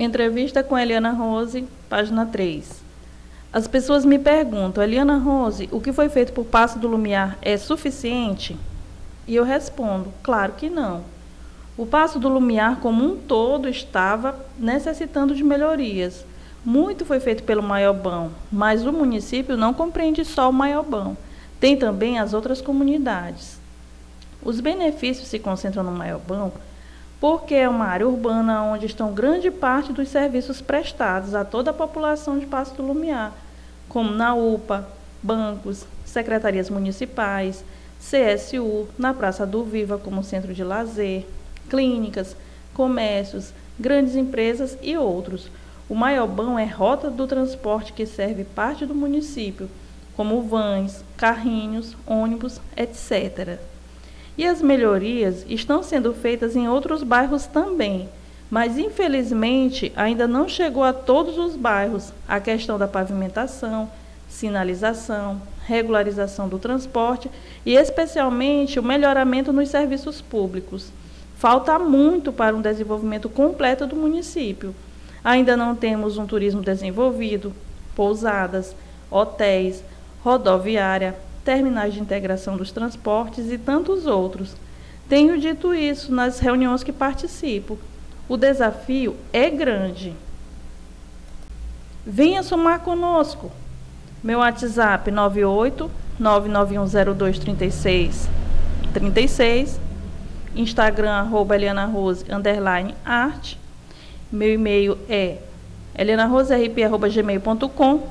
Entrevista com Eliana Rose, página 3. As pessoas me perguntam, Eliana Rose, o que foi feito por Passo do Lumiar é suficiente? E eu respondo, claro que não. O Passo do Lumiar como um todo estava necessitando de melhorias. Muito foi feito pelo Maiobão, mas o município não compreende só o Maiobão. Tem também as outras comunidades. Os benefícios se concentram no Maiobão porque é uma área urbana onde estão grande parte dos serviços prestados a toda a população de Passo do Lumiar, como na UPA, bancos, secretarias municipais, CSU, na Praça do Viva como centro de lazer, clínicas, comércios, grandes empresas e outros. O Maiobão é rota do transporte que serve parte do município, como vans, carrinhos, ônibus, etc. E as melhorias estão sendo feitas em outros bairros também, mas infelizmente ainda não chegou a todos os bairros a questão da pavimentação, sinalização, regularização do transporte e especialmente o melhoramento nos serviços públicos. Falta muito para um desenvolvimento completo do município. Ainda não temos um turismo desenvolvido, pousadas, hotéis, rodoviária, terminais de integração dos transportes e tantos outros. Tenho dito isso nas reuniões que participo. O desafio é grande. Venha somar conosco. Meu WhatsApp 98 99102 36 36 Instagram arroba Eliana Rose underline arte. Meu e-mail é elianarosert.gmail.com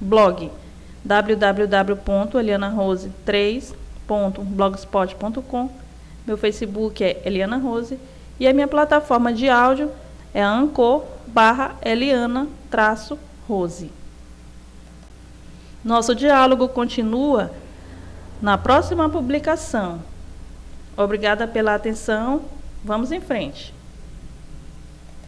blog www.elianarose3.blogspot.com. Meu Facebook é Eliana Rose e a minha plataforma de áudio é Ancor barra Eliana traço Rose. Nosso diálogo continua na próxima publicação. Obrigada pela atenção. Vamos em frente.